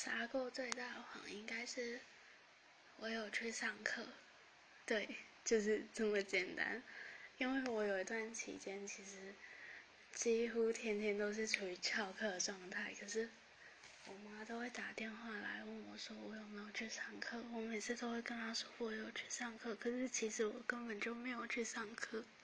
撒过最大的谎应该是我有去上课，对，就是这么简单，因为我有一段期间其实几乎天天都是处于翘课的状态，可是我妈都会打电话来问我说我有没有去上课，我每次都会跟她说我有去上课，可是其实我根本就没有去上课。